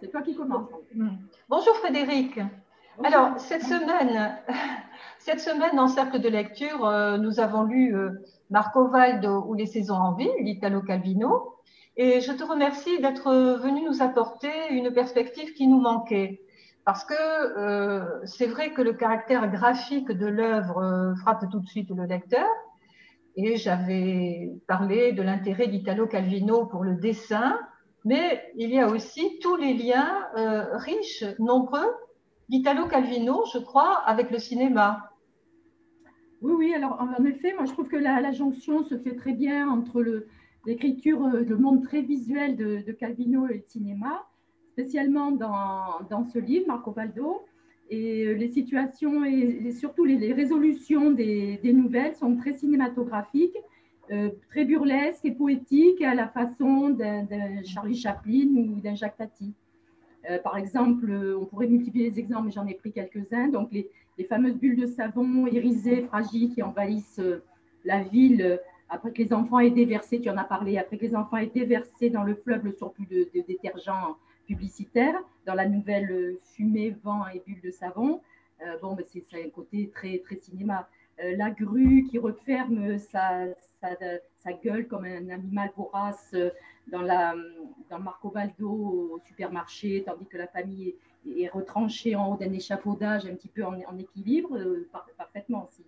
C'est toi qui commences. Bonjour Frédéric. Alors, cette semaine, cette semaine, en cercle de lecture, euh, nous avons lu euh, Marco Valdo ou Les saisons en ville, l'Italo Calvino. Et je te remercie d'être venu nous apporter une perspective qui nous manquait. Parce que euh, c'est vrai que le caractère graphique de l'œuvre frappe tout de suite le lecteur. Et j'avais parlé de l'intérêt d'Italo Calvino pour le dessin, mais il y a aussi tous les liens riches, nombreux, d'Italo Calvino, je crois, avec le cinéma. Oui, oui, alors en effet, moi je trouve que la, jonction se fait très bien entre l'écriture, euh, le, monde très visuel de, Calvino et le cinéma, spécialement dans, ce livre, Marco Valdo. Et euh, les situations et, surtout les, résolutions des, nouvelles sont très cinématographiques, euh, très burlesques et poétiques à la façon d'un Charlie Chaplin ou d'un Jacques Tati. Euh, par exemple, on pourrait multiplier les exemples, mais j'en ai pris quelques-uns. Donc, les, fameuses bulles de savon irisées, fragiles, qui envahissent euh, la ville euh, après que les enfants aient déversé, tu en as parlé, après que les enfants aient déversé dans le fleuve le surplus de, de détergents publicitaires, dans la nouvelle fumée, vent et bulles de savon. bon, ben, c'est un côté très, très cinéma. La grue qui referme sa, sa, gueule comme un animal vorace dans, la, dans Marco Baldo au supermarché, tandis que la famille est, retranchée en haut d'un échafaudage un petit peu en, équilibre, euh, parfaitement aussi.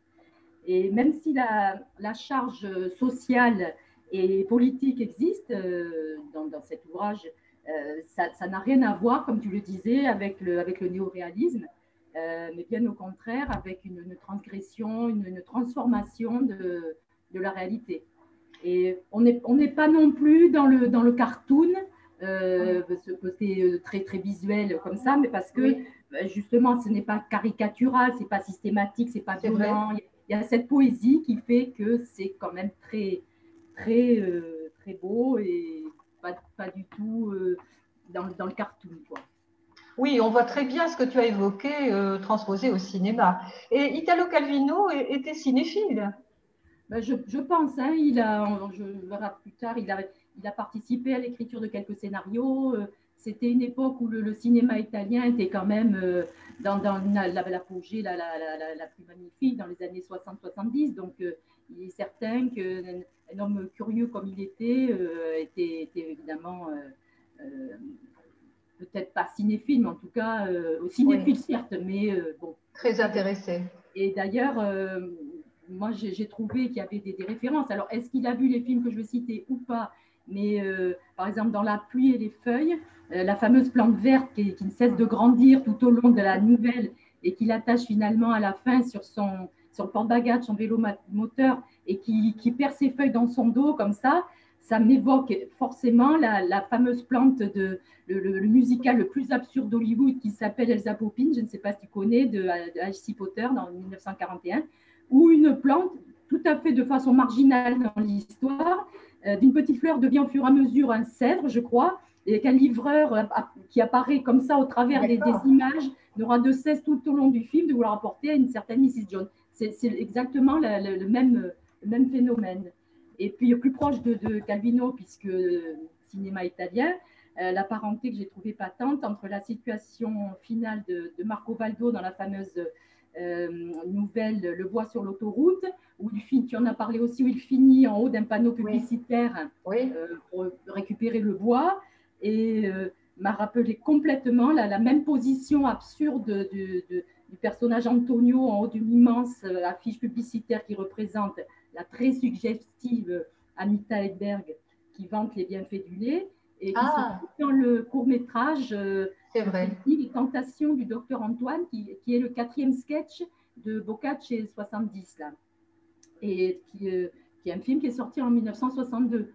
Et même si la, la, charge sociale et politique existe euh, dans, dans, cet ouvrage, euh, ça n'a rien à voir, comme tu le disais, avec le, avec le néoréalisme, mais bien au contraire avec une, transgression, une, une transformation de, de la réalité. Et on n'est on pas non plus dans le, dans le cartoon, euh, ce côté euh, très, très visuel comme ça, mais parce que bah, justement, ce n'est pas caricatural, c'est pas systématique, c'est pas violent. Il y a cette poésie qui fait que c'est quand même très, très, euh, très beau et pas, pas du tout dans, dans, le cartoon. Oui, on voit très bien ce que tu as évoqué, transposé au cinéma. Et Italo Calvino était cinéphile. Ben, je, pense, hein, il a, je verrai plus tard, il a, participé à l'écriture de quelques scénarios. Euh, c'était une époque où le, cinéma italien était quand même euh, dans, la, la, la, la, plus magnifique dans les années 60-70. Donc, euh, il est certain qu'un un homme curieux comme il était était, évidemment peut-être pas cinéphile, mais en tout cas cinéphile certes, mais bon. Très intéressé. Et d'ailleurs, moi, j'ai trouvé qu'il y avait des, références. Alors, est-ce qu'il a vu les films que je vais citer ou pas? Mais euh, par exemple, dans La pluie et les feuilles, euh, la fameuse plante verte qui, ne cesse de grandir tout au long de la nouvelle et qu'il attache finalement à la fin sur son le porte-bagages, son vélo moteur, et qui, perd ses feuilles dans son dos comme ça, ça m'évoque forcément la, fameuse plante de le, musical le plus absurde d'Hollywood qui s'appelle Elsa Poppin, je ne sais pas si tu connais, de, de H.C. Potter dans 1941 où une plante, tout à fait de façon marginale dans l'histoire, euh, d'une petite fleur devient au fur et à mesure un cèdre, je crois, et qu'un livreur euh, qui apparaît comme ça au travers des, images n'aura de cesse tout au long du film de vouloir apporter à une certaine Mrs. Jones. C'est exactement le, même, même, phénomène. Et puis, plus proche de, Calvino, puisque cinéma italien, euh, la parenté que j'ai trouvée patente entre la situation finale de, de Marco Valdo dans la fameuse euh, nouvelle Le bois sur l'autoroute, où il tu en as parlé aussi, où il finit en haut d'un panneau publicitaire euh, pour récupérer le bois, et m'a rappelé complètement la, même position absurde du personnage Antonio en haut d'une immense affiche publicitaire qui représente la très suggestive Anita Edberg qui vante les bienfaits du lait. Et qui ah. dans le court métrage c'est vrai. Les tentations du docteur Antoine, qui, est le quatrième sketch de Boccace 70, là. Et euh, qui, est un film qui est sorti en 1962.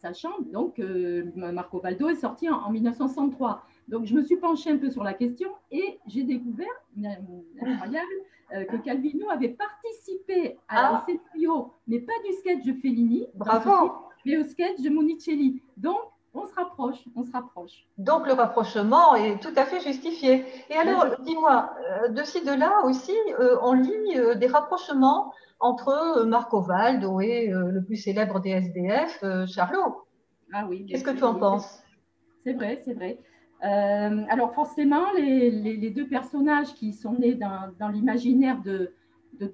Sachant donc euh, Marco Baldo est sorti en, 1963. Donc je me suis penchée un peu sur la question et j'ai découvert, incroyable, euh, que Calvino avait participé à ah. scénario, mais pas du sketch de Fellini, Bravo. mais au sketch de Monicelli. Donc on se rapproche, on se rapproche. Donc le rapprochement est tout à fait justifié. Et alors, dis-moi, euh, de ci, de là aussi, euh, on lit euh, des rapprochements entre Marco Valdo et le plus célèbre des SDF, Charlot. Ah oui. Qu'est-ce que tu en penses? C'est vrai, c'est vrai. Alors forcément, les, deux personnages qui sont nés dans, l'imaginaire de,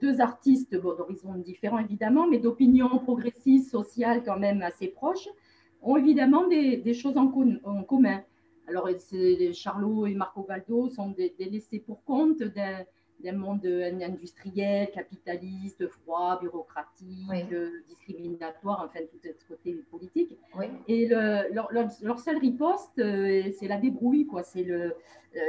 deux artistes d'horizons différents évidemment, mais d'opinions progressistes, sociales quand même assez proches, ont évidemment des, choses en, commun. Alors, Charlot et Marco Valdo sont des, laissés pour compte d'un monde industriel, capitaliste, froid, bureaucratique, discriminatoire, enfin tout ce côté politique. Et leur, seule riposte, euh, c'est la débrouille, quoi. C'est euh,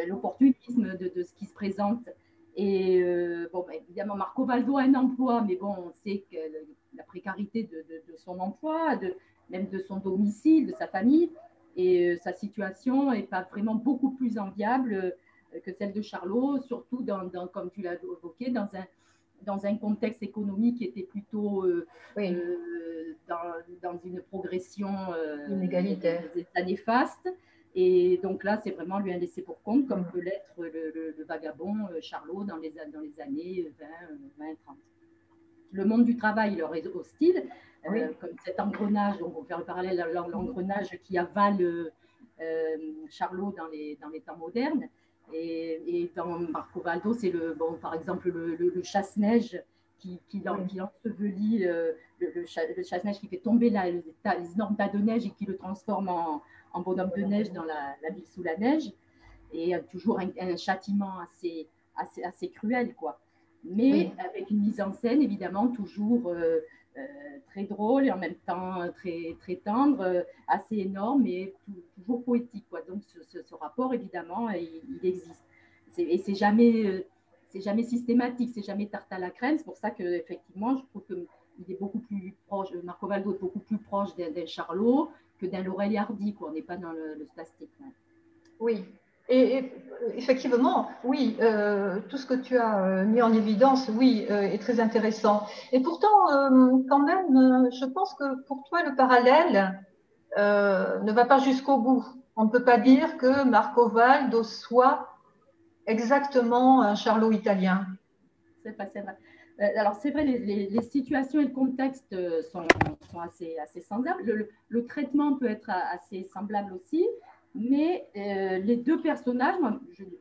l'opportunisme de, ce qui se présente. Et euh, bon, ben, évidemment, Marco Valdo a un emploi, mais bon, on sait que la précarité de, son emploi, de, même de son domicile, de sa famille, et euh, sa situation n'est pas vraiment beaucoup plus enviable euh, que celle de Charlot, surtout dans, comme tu l'as évoqué, dans un, dans un contexte économique qui était plutôt euh, dans, dans, une progression inégalitaire, néfaste. Et donc là, c'est vraiment lui un laissé pour compte, comme peut l'être le, le, vagabond Charlot dans les, dans les années 20, 20, 30. Le monde du travail leur est hostile, euh, comme cet engrenage, donc on peut faire le parallèle à l'engrenage qui avale euh, Charlot dans les, dans les temps modernes. Et, dans Marco Valdo, c'est le, bon, par exemple le, chasse-neige qui, qui, qui ensevelit, le, chasse-neige qui fait tomber la, les, énormes tas de neige et qui le transforme en, en bonhomme de neige dans la, ville sous la neige. Et toujours un, châtiment assez, assez, assez, cruel, quoi. Mais avec une mise en scène, évidemment, toujours euh, très drôle et en même temps très, très tendre, euh, assez énorme mais toujours poétique. Quoi. Donc ce, rapport, évidemment, il, existe. Et c'est jamais, euh, c'est jamais systématique, c'est jamais tarte à la crème. C'est pour ça qu'effectivement, je trouve qu'il est beaucoup plus proche, Marco Valdo est beaucoup plus proche d'un Charlot que d'un Laurel Hardy. Quoi. On n'est pas dans le, le plastique. Oui, et, effectivement, oui, euh, tout ce que tu as euh, mis en évidence, oui, euh, est très intéressant. Et pourtant, quand même, je pense que pour toi, le parallèle ne va pas jusqu'au bout. On ne peut pas dire que Marco Valdo soit exactement un Charlot italien. C'est vrai. Alors, c'est vrai, les, situations et le contexte sont, assez, semblables. Le, le, traitement peut être assez semblable aussi. Mais euh, les deux personnages,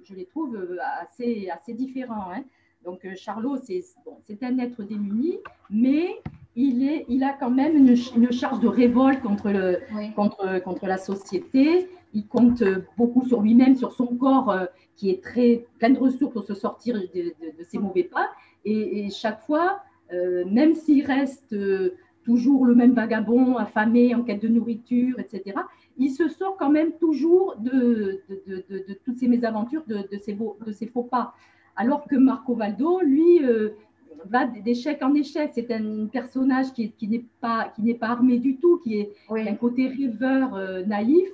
je, les trouve euh, assez, assez différents. Hein. Donc, euh, Charlot, c'est bon, un être démuni, mais il, est, il a quand même une, une charge de révolte contre, le, contre, contre la société. Il compte beaucoup sur lui-même, sur son corps qui est très plein de ressources pour se sortir de, de, ses mauvais pas. Et, et chaque fois, même s'il reste toujours le même vagabond, affamé, en quête de nourriture, etc., il se sort quand même toujours de, de, toutes ces mésaventures, de, ces, de ces faux pas. Alors que Marco Valdo, lui, euh, va d'échec en échec. C'est un personnage qui, qui n'est pas, armé du tout, qui est un côté rêveur euh, naïf,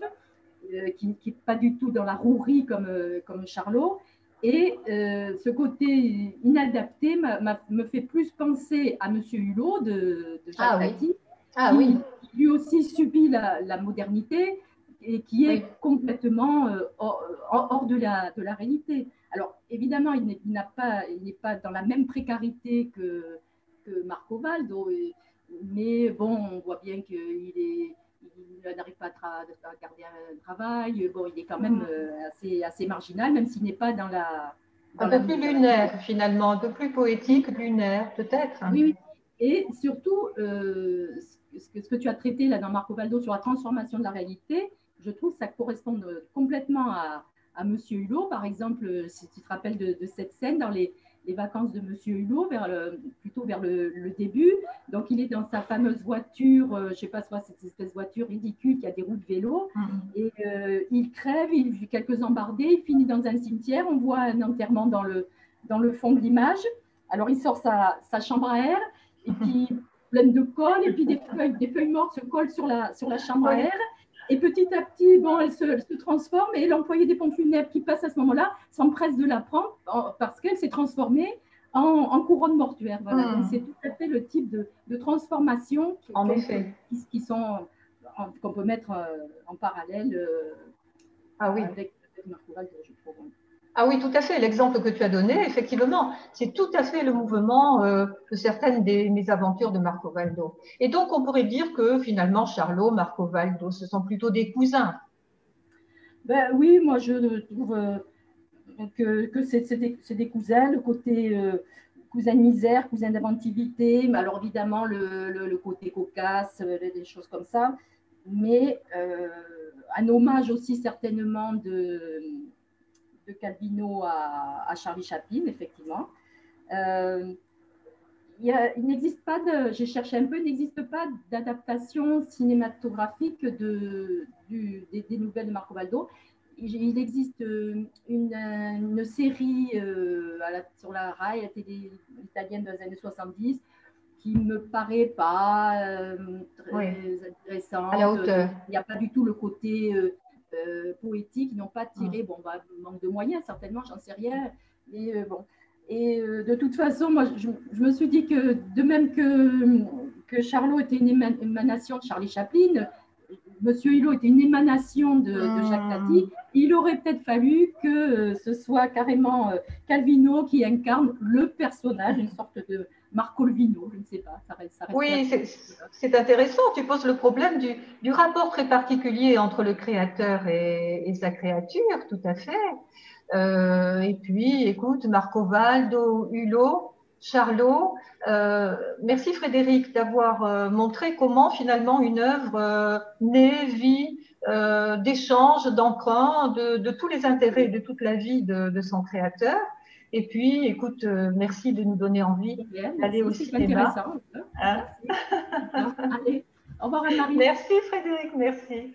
euh, qui n'est pas du tout dans la rouerie comme, comme Charlot. Et ce côté inadapté me fait plus penser à Monsieur Hulot de, de Jacques ah, ah oui. lui aussi subit la, modernité et qui est complètement euh, hors, de, la, de la réalité. Alors, évidemment, il n'est pas, pas dans la même précarité que, que Marco Valdo, mais bon, on voit bien qu'il est il n'arrive pas à, garder un travail. Bon, il est quand même euh, assez, assez marginal, même s'il n'est pas dans la. un peu plus lunaire, finalement, un peu plus poétique, lunaire, peut-être. Oui, oui. Et surtout, euh, ce que tu as traité là dans Marco Valdo sur la transformation de la réalité, je trouve que ça correspond complètement à, à Monsieur Hulot. Par exemple, si tu te rappelles de, cette scène dans les, vacances de Monsieur Hulot, vers plutôt vers le, début. Donc, il est dans sa fameuse voiture, euh, je ne sais pas, soit cette espèce de voiture ridicule qui a des roues de vélo. Mm-hmm. Et euh, il crève, il vit quelques embardés, il finit dans un cimetière. On voit un enterrement dans le, dans le fond de l'image. Alors, il sort sa, sa chambre à air et puis pleine de colle, et puis des feuilles, des feuilles mortes se collent sur la, sur la chambre à air. Et petit à petit, bon, elle se, se transforme et l'employé des pompes funèbres qui passe à ce moment-là s'empresse de la prendre parce qu'elle s'est transformée en, en, couronne mortuaire. Voilà. Hmm. c'est tout à fait le type de, de transformation qui, en effet. qui, sont qu'on peut mettre euh, en parallèle euh, ah oui. avec, avec je trouve. Ah oui, tout à fait. L'exemple que tu as donné, effectivement, c'est tout à fait le mouvement euh, de certaines des mésaventures de Marco Valdo. Et donc, on pourrait dire que finalement, Charlot, Marco Valdo, ce sont plutôt des cousins. ben, Oui, moi je trouve que, que c'est des, cousins, le côté cousin de misère, cousin d'inventivité, mais alors évidemment le, le, côté cocasse, des choses comme ça, mais un hommage aussi certainement de, de Calvino à, à Charlie Chaplin, effectivement. Euh, il, n'existe pas de, j'ai cherché un peu, il n'existe pas d'adaptation cinématographique de, du, des, nouvelles de Marco Valdo. Il, existe euh, une, une série euh, sur la RAI, la télé italienne des années 70, qui me paraît pas très intéressante. À la hauteur. Il n'y a pas du tout le côté poétique. Ils n'ont pas tiré, bon, bah, manque de moyens certainement, j'en sais rien. Mais bon, et euh, de toute façon, moi, je, me suis dit que de même que, que Charlot était une émanation de Charlie Chaplin, Monsieur Hulot était une émanation de, Jacques hmm. Tati, il aurait peut-être fallu que euh, ce soit carrément euh, Calvino qui incarne le personnage, une sorte de Marco Lvino, je ne sais pas. Ça reste, oui, c'est intéressant. Tu poses le problème du, du, rapport très particulier entre le créateur et, et sa créature, tout à fait. Euh, et puis, écoute, Marco Valdo, Hulot, Charlot. Euh, merci Frédéric d'avoir euh, montré comment finalement une œuvre naît, vit, d'échange, d'emprunt, de, de, tous les intérêts, de toute la vie de, de son créateur. Et puis, écoute, merci de nous donner envie d'aller au cinéma. Hein Allez, au revoir Anne-Marie. Merci Frédéric, merci.